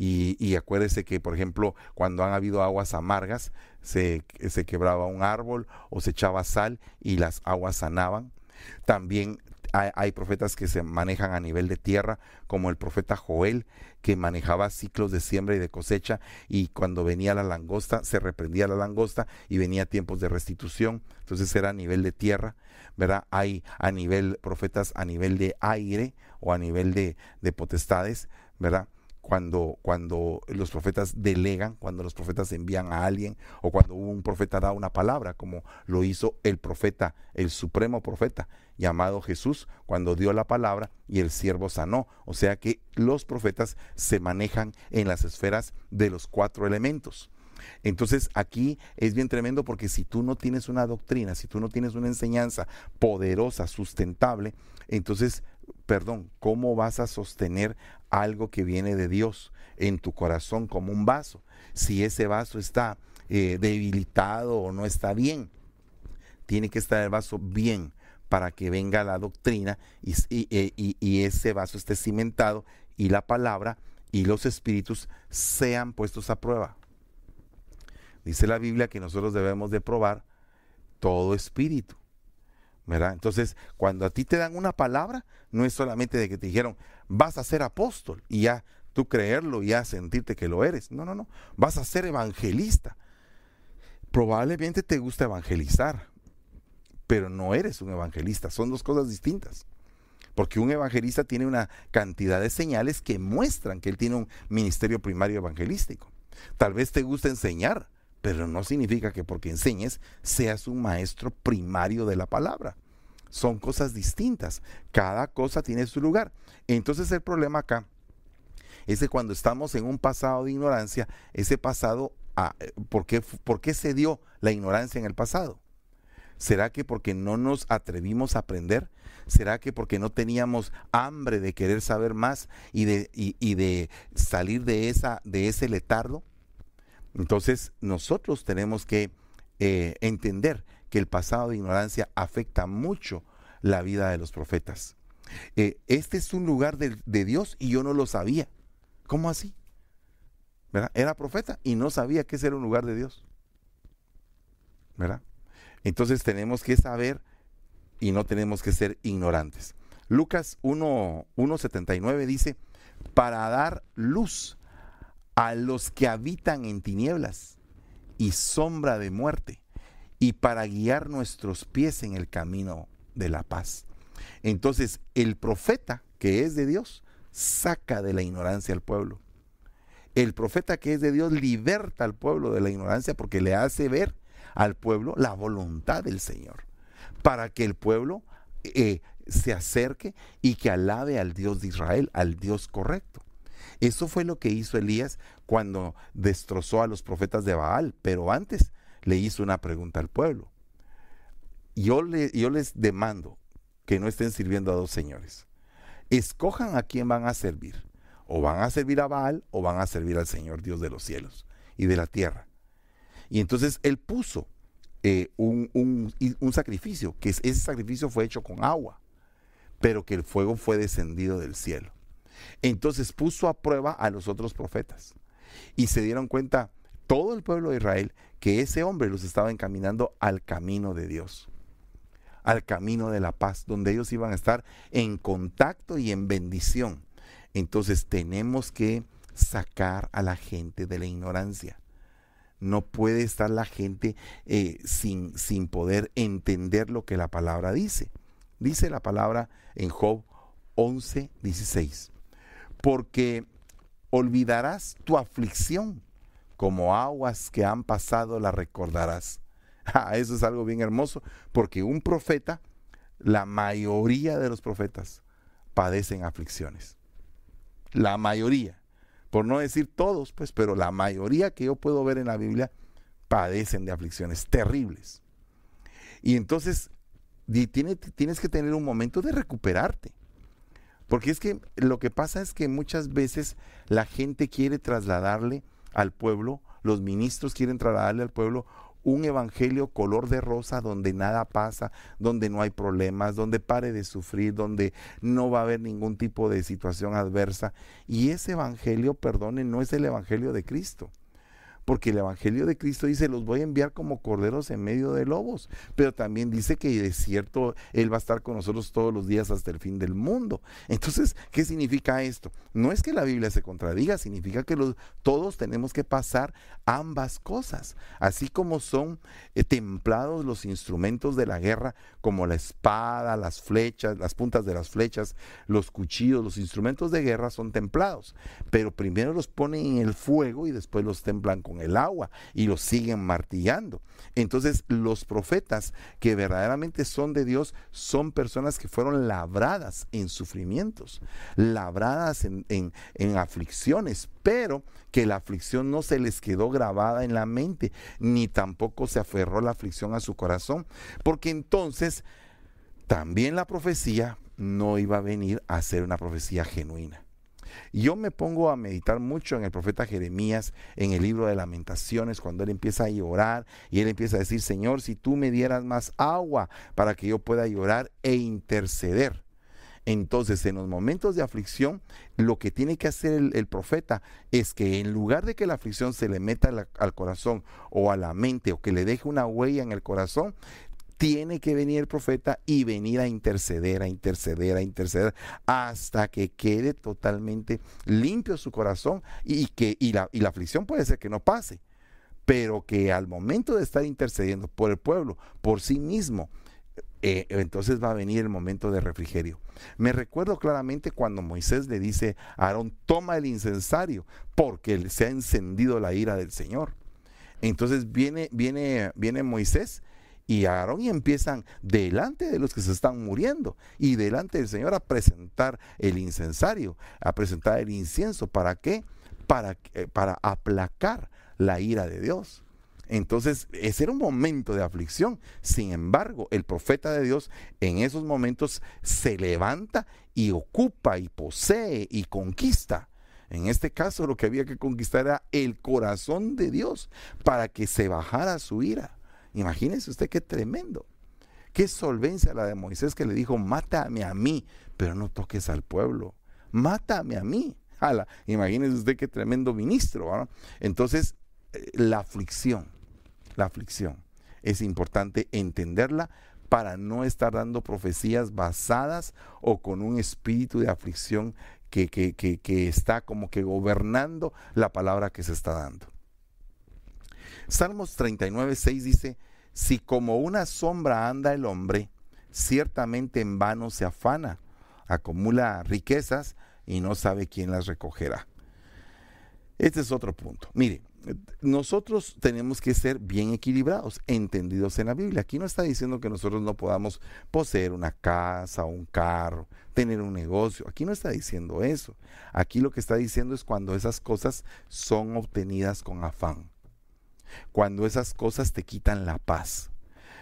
Y, acuérdese que, por ejemplo, cuando han habido aguas amargas, se, se quebraba un árbol o se echaba sal y las aguas sanaban. También hay, profetas que se manejan a nivel de tierra, como el profeta Joel, que manejaba ciclos de siembra y de cosecha, y cuando venía la langosta, se reprendía la langosta y venía tiempos de restitución, entonces era a nivel de tierra, ¿verdad? Hay a nivel, profetas a nivel de aire o a nivel de, de potestades, ¿verdad? Cuando, cuando los profetas delegan, cuando los profetas envían a alguien o cuando un profeta da una palabra, como lo hizo el profeta, el supremo profeta llamado Jesús, cuando dio la palabra y el siervo sanó. O sea que los profetas se manejan en las esferas de los cuatro elementos. Entonces aquí es bien tremendo porque si tú no tienes una doctrina, si tú no tienes una enseñanza poderosa, sustentable, entonces perdón, ¿cómo vas a sostener algo que viene de Dios en tu corazón como un vaso? Si ese vaso está eh, debilitado o no está bien, tiene que estar el vaso bien para que venga la doctrina y, y ese vaso esté cimentado y la palabra y los espíritus sean puestos a prueba. Dice la Biblia que nosotros debemos de probar todo espíritu entonces, cuando a ti te dan una palabra, no es solamente de que te dijeron, vas a ser apóstol y ya tú creerlo y ya sentirte que lo eres. No, no, no. Vas a ser evangelista. Probablemente te gusta evangelizar, pero no eres un evangelista. Son dos cosas distintas. Porque un evangelista tiene una cantidad de señales que muestran que él tiene un ministerio primario evangelístico. Tal vez te gusta enseñar, pero no significa que porque enseñes seas un maestro primario de la palabra. Son cosas distintas. Cada cosa tiene su lugar. Entonces el problema acá es que cuando estamos en un pasado de ignorancia, ese pasado, ah, ¿por qué, ¿por qué se dio la ignorancia en el pasado? ¿Será que porque no nos atrevimos a aprender? ¿Será que porque no teníamos hambre de querer saber más y de, y de salir de, esa, de ese letardo? Entonces nosotros tenemos que eh, entender que el pasado de ignorancia afecta mucho la vida de los profetas. Eh, este es un lugar de, Dios y yo no lo sabía. ¿Cómo así? Era profeta y no sabía que ese era un lugar de Dios. ¿Verdad? Entonces tenemos que saber y no tenemos que ser ignorantes. Lucas 1.79 dice, para dar luz a los que habitan en tinieblas y sombra de muerte, y para guiar nuestros pies en el camino de la paz. Entonces, el profeta que es de Dios saca de la ignorancia al pueblo. El profeta que es de Dios liberta al pueblo de la ignorancia porque le hace ver al pueblo la voluntad del Señor, para que el pueblo eh, se acerque y que alabe al Dios de Israel, al Dios correcto. Eso fue lo que hizo Elías cuando destrozó a los profetas de Baal, pero antes le hizo una pregunta al pueblo. Yo, le, yo les demando que no estén sirviendo a dos señores. Escojan a quién van a servir. O van a servir a Baal o van a servir al Señor Dios de los cielos y de la tierra. Y entonces él puso eh, un, un, sacrificio, que ese sacrificio fue hecho con agua, pero que el fuego fue descendido del cielo. Entonces puso a prueba a los otros profetas y se dieron cuenta todo el pueblo de Israel que ese hombre los estaba encaminando al camino de Dios, al camino de la paz, donde ellos iban a estar en contacto y en bendición. Entonces tenemos que sacar a la gente de la ignorancia. No puede estar la gente eh, sin, sin poder entender lo que la palabra dice. Dice la palabra en Job 11, 16. Porque olvidarás tu aflicción, como aguas que han pasado la recordarás. Ah, eso es algo bien hermoso, porque un profeta, la mayoría de los profetas, padecen aflicciones la mayoría, por no decir todos, pues, pero la mayoría que yo puedo ver en la Biblia padecen de aflicciones terribles. Y entonces tienes que tener un momento de recuperarte. Porque es que lo que pasa es que muchas veces la gente quiere trasladarle al pueblo, los ministros quieren trasladarle al pueblo un evangelio color de rosa donde nada pasa, donde no hay problemas, donde pare de sufrir, donde no va a haber ningún tipo de situación adversa. Y ese evangelio, perdone, no es el evangelio de Cristo porque el Evangelio de Cristo dice, los voy a enviar como corderos en medio de lobos, pero también dice que de cierto Él va a estar con nosotros todos los días hasta el fin del mundo. Entonces, ¿qué significa esto? No es que la Biblia se contradiga, significa que todos tenemos que pasar ambas cosas, así como son eh, templados los instrumentos de la guerra, como la espada, las flechas, las puntas de las flechas, los cuchillos, los instrumentos de guerra son templados, pero primero los ponen en el fuego y después los templan con el agua y lo siguen martillando. Entonces los profetas que verdaderamente son de Dios son personas que fueron labradas en sufrimientos, labradas en, en aflicciones, pero que la aflicción no se les quedó grabada en la mente, ni tampoco se aferró la aflicción a su corazón, porque entonces también la profecía no iba a venir a ser una profecía genuina. Yo me pongo a meditar mucho en el profeta Jeremías, en el libro de lamentaciones, cuando él empieza a llorar y él empieza a decir, Señor, si tú me dieras más agua para que yo pueda llorar e interceder. Entonces, en los momentos de aflicción, lo que tiene que hacer el, profeta es que en lugar de que la aflicción se le meta al corazón o a la mente o que le deje una huella en el corazón, tiene que venir el profeta y venir a interceder, a interceder, a interceder, hasta que quede totalmente limpio su corazón y, que, y la, y la aflicción puede ser que no pase, pero que al momento de estar intercediendo por el pueblo, por sí mismo, eh, entonces va a venir el momento de refrigerio. Me recuerdo claramente cuando Moisés le dice a Aarón, toma el incensario, porque se ha encendido la ira del Señor. Entonces viene, viene, viene Moisés y Aarón y empiezan delante de los que se están muriendo y delante del Señor a presentar el incensario, a presentar el incienso. ¿Para qué? Para, eh, para aplacar la ira de Dios. Entonces, ese era un momento de aflicción. Sin embargo, el profeta de Dios en esos momentos se levanta y ocupa y posee y conquista. En este caso, lo que había que conquistar era el corazón de Dios para que se bajara su ira. Imagínese usted qué tremendo. Qué solvencia la de Moisés que le dijo, mátame a mí, pero no toques al pueblo. Mátame a mí. imagínese usted qué tremendo ministro. Entonces, eh, la aflicción, la aflicción, es importante entenderla para no estar dando profecías basadas o con un espíritu de aflicción que, que, que, está como que gobernando la palabra que se está dando. Salmos 39, 6 dice, si como una sombra anda el hombre, ciertamente en vano se afana, acumula riquezas y no sabe quién las recogerá. Este es otro punto. Mire, nosotros tenemos que ser bien equilibrados, entendidos en la Biblia. Aquí no está diciendo que nosotros no podamos poseer una casa, un carro, tener un negocio. Aquí no está diciendo eso. Aquí lo que está diciendo es cuando esas cosas son obtenidas con afán. Cuando esas cosas te quitan la paz.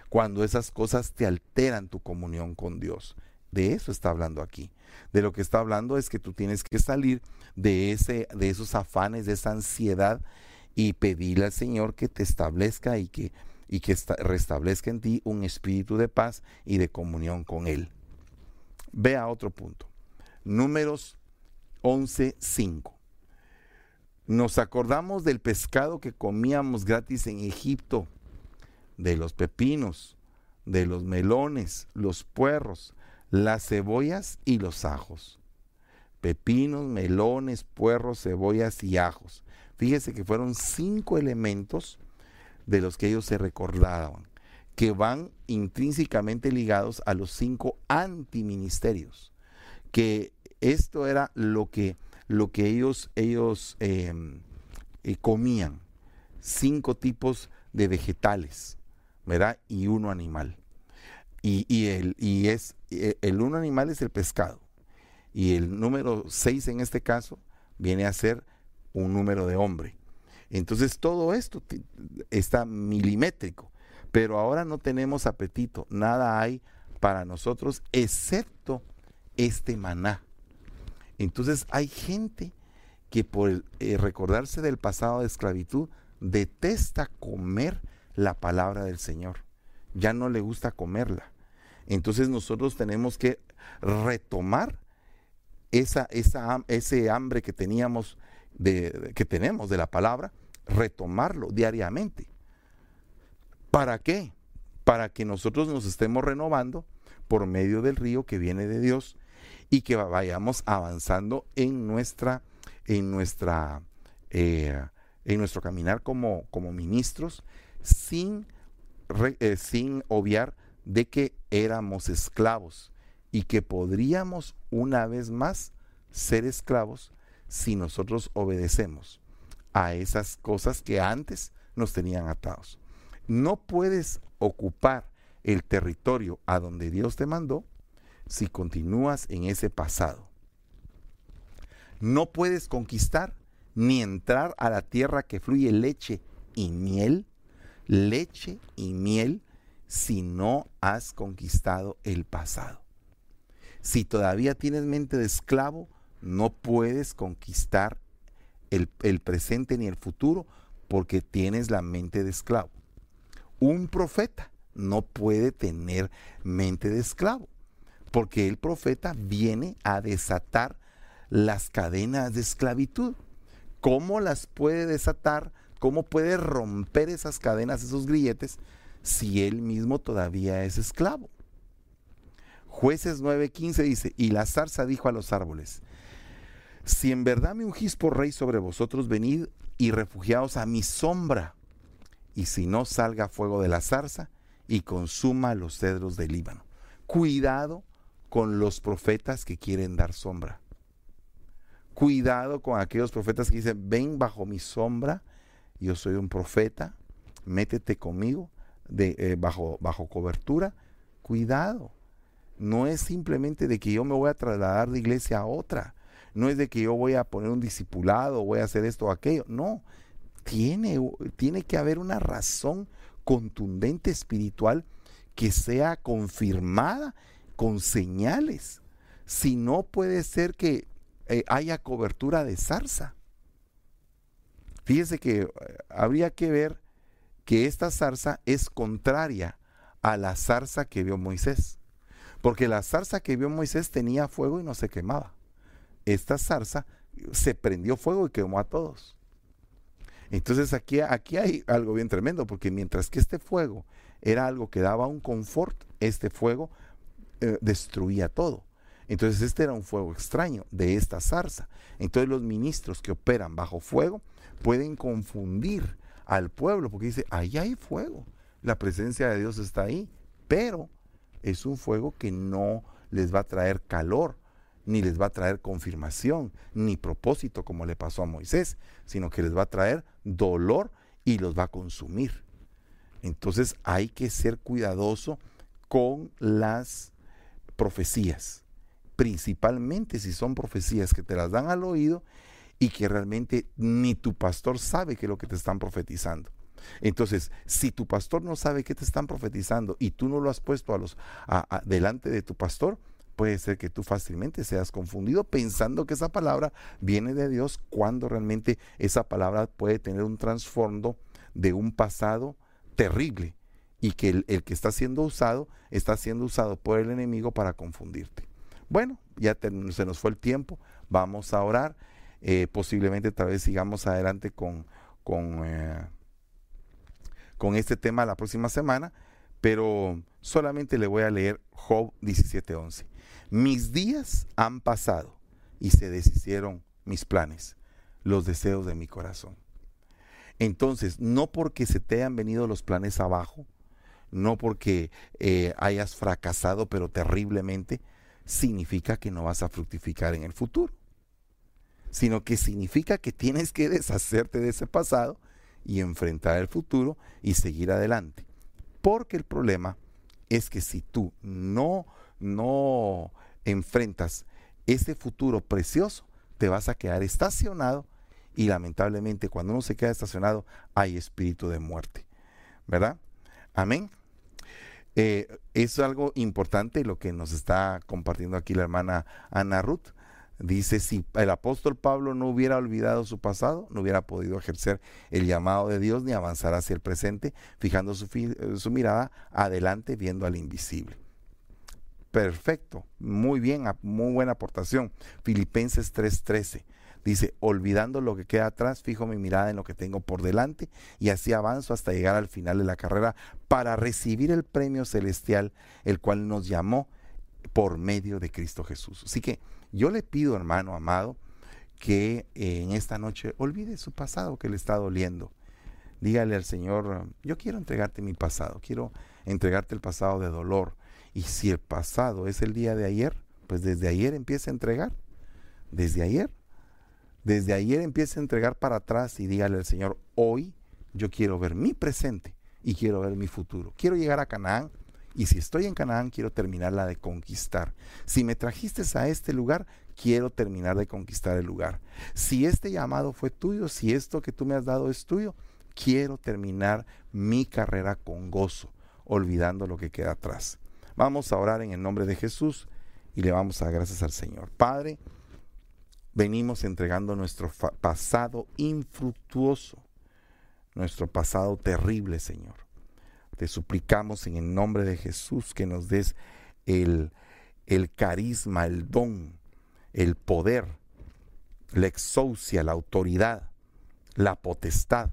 Cuando esas cosas te alteran tu comunión con Dios. De eso está hablando aquí. De lo que está hablando es que tú tienes que salir de, ese, de esos afanes, de esa ansiedad y pedirle al Señor que te establezca y que, y que restablezca en ti un espíritu de paz y de comunión con Él. Vea otro punto. Números 11.5. Nos acordamos del pescado que comíamos gratis en Egipto, de los pepinos, de los melones, los puerros, las cebollas y los ajos. Pepinos, melones, puerros, cebollas y ajos. Fíjese que fueron cinco elementos de los que ellos se recordaban, que van intrínsecamente ligados a los cinco antiministerios, que esto era lo que, lo que ellos, ellos em, eh, comían, cinco tipos de vegetales, ¿verdad? Y uno animal. Y, el, y es, eh, el uno animal es el pescado. Y el número seis en este caso viene a ser un número de hombre. Entonces todo esto está milimétrico, pero ahora no tenemos apetito, nada hay para nosotros excepto este maná. Entonces hay gente que por eh, recordarse del pasado de esclavitud detesta comer la palabra del Señor. Ya no le gusta comerla. Entonces nosotros tenemos que retomar esa, ese hambre que teníamos, de, que tenemos de la palabra, retomarlo diariamente. ¿Para qué? Para que nosotros nos estemos renovando por medio del río que viene de Dios y que vayamos avanzando en nuestra, en nuestra, eh, en nuestro caminar como, como ministros, sin, eh, sin obviar de que éramos esclavos y que podríamos una vez más ser esclavos si nosotros obedecemos a esas cosas que antes nos tenían atados. No puedes ocupar el territorio a donde Dios te mandó si continúas en ese pasado. No puedes conquistar ni entrar a la tierra que fluye leche y miel, leche y miel si no has conquistado el pasado. Si todavía tienes mente de esclavo, no puedes conquistar el, presente ni el futuro porque tienes la mente de esclavo. Un profeta no puede tener mente de esclavo porque el profeta viene a desatar las cadenas de esclavitud. ¿Cómo las puede desatar? ¿Cómo puede romper esas cadenas, esos grilletes? si él mismo todavía es esclavo. Jueces 9:15 dice, y la zarza dijo a los árboles, si en verdad me ungís por rey sobre vosotros, venid y refugiaos a mi sombra, y si no salga fuego de la zarza y consuma los cedros del Líbano. Cuidado con los profetas que quieren dar sombra. Cuidado con aquellos profetas que dicen, ven bajo mi sombra, yo soy un profeta, métete conmigo de, eh, bajo, bajo cobertura, cuidado. No es simplemente de que yo me voy a trasladar de iglesia a otra. No es de que yo voy a poner un discipulado, voy a hacer esto o aquello. No, tiene, tiene que haber una razón contundente espiritual que sea confirmada con señales. Si no puede ser que eh, haya cobertura de zarza. Fíjese que eh, habría que ver que esta zarza es contraria a la zarza que vio Moisés. Porque la zarza que vio Moisés tenía fuego y no se quemaba. Esta zarza se prendió fuego y quemó a todos. Entonces aquí, aquí hay algo bien tremendo, porque mientras que este fuego era algo que daba un confort, este fuego eh, destruía todo. Entonces este era un fuego extraño de esta zarza. Entonces los ministros que operan bajo fuego pueden confundir al pueblo porque dice, ahí hay fuego, la presencia de Dios está ahí, pero es un fuego que no les va a traer calor, ni les va a traer confirmación, ni propósito como le pasó a Moisés, sino que les va a traer dolor y los va a consumir. Entonces hay que ser cuidadoso con las profecías, principalmente si son profecías que te las dan al oído y que realmente ni tu pastor sabe qué es lo que te están profetizando. Entonces, si tu pastor no sabe qué te están profetizando y tú no lo has puesto a los delante de tu pastor, puede ser que tú fácilmente seas confundido pensando que esa palabra viene de Dios cuando realmente esa palabra puede tener un trasfondo de un pasado terrible y que el, que está siendo usado está siendo usado por el enemigo para confundirte. Bueno, ya se nos fue el tiempo, vamos a orar, eh, posiblemente tal vez sigamos adelante con, con, eh, con este tema la próxima semana, pero solamente le voy a leer Job 17:11. Mis días han pasado y se deshicieron mis planes, los deseos de mi corazón. Entonces, no porque se te hayan venido los planes abajo, no porque eh, hayas fracasado pero terriblemente, significa que no vas a fructificar en el futuro, sino que significa que tienes que deshacerte de ese pasado y enfrentar el futuro y seguir adelante. Porque el problema es que si tú no, no enfrentas ese futuro precioso, te vas a quedar estacionado y lamentablemente cuando uno se queda estacionado hay espíritu de muerte, ¿verdad? Amén. Eh, es algo importante lo que nos está compartiendo aquí la hermana Ana Ruth. Dice, si el apóstol Pablo no hubiera olvidado su pasado, no hubiera podido ejercer el llamado de Dios ni avanzar hacia el presente, fijando su, su mirada adelante, viendo al invisible. Perfecto, muy bien, muy buena aportación. Filipenses 3:13. Dice, olvidando lo que queda atrás, fijo mi mirada en lo que tengo por delante y así avanzo hasta llegar al final de la carrera para recibir el premio celestial, el cual nos llamó por medio de Cristo Jesús. Así que yo le pido, hermano amado, que en esta noche olvide su pasado que le está doliendo. Dígale al Señor, yo quiero entregarte mi pasado, quiero entregarte el pasado de dolor. Y si el pasado es el día de ayer, pues desde ayer empieza a entregar. Desde ayer desde ayer empiece a entregar para atrás y dígale al Señor, hoy yo quiero ver mi presente y quiero ver mi futuro. Quiero llegar a Canaán y si estoy en Canaán quiero terminarla de conquistar. Si me trajiste a este lugar, quiero terminar de conquistar el lugar. Si este llamado fue tuyo, si esto que tú me has dado es tuyo, quiero terminar mi carrera con gozo, olvidando lo que queda atrás. Vamos a orar en el nombre de Jesús y le vamos a dar gracias al Señor. Padre, venimos entregando nuestro pasado infructuoso, nuestro pasado terrible, Señor. Te suplicamos en el nombre de Jesús que nos des el, el carisma, el don, el poder, la exousia, la autoridad, la potestad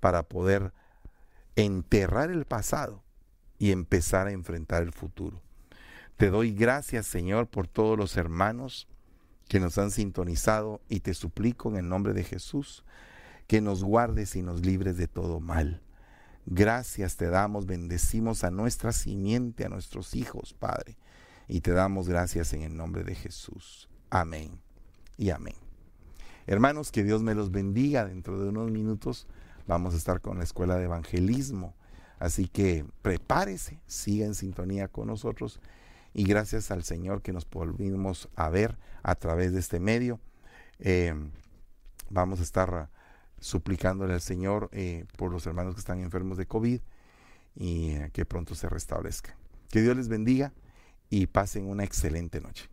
para poder enterrar el pasado y empezar a enfrentar el futuro. Te doy gracias, Señor, por todos los hermanos que nos han sintonizado y te suplico en el nombre de Jesús que nos guardes y nos libres de todo mal. Gracias te damos, bendecimos a nuestra simiente, a nuestros hijos, Padre, y te damos gracias en el nombre de Jesús. Amén y amén. Hermanos, que Dios me los bendiga. Dentro de unos minutos vamos a estar con la escuela de evangelismo. Así que prepárese, siga en sintonía con nosotros y gracias al Señor que nos volvimos a ver a través de este medio. Eh, vamos a estar suplicándole al Señor eh, por los hermanos que están enfermos de COVID y que pronto se restablezcan. Que Dios les bendiga y pasen una excelente noche.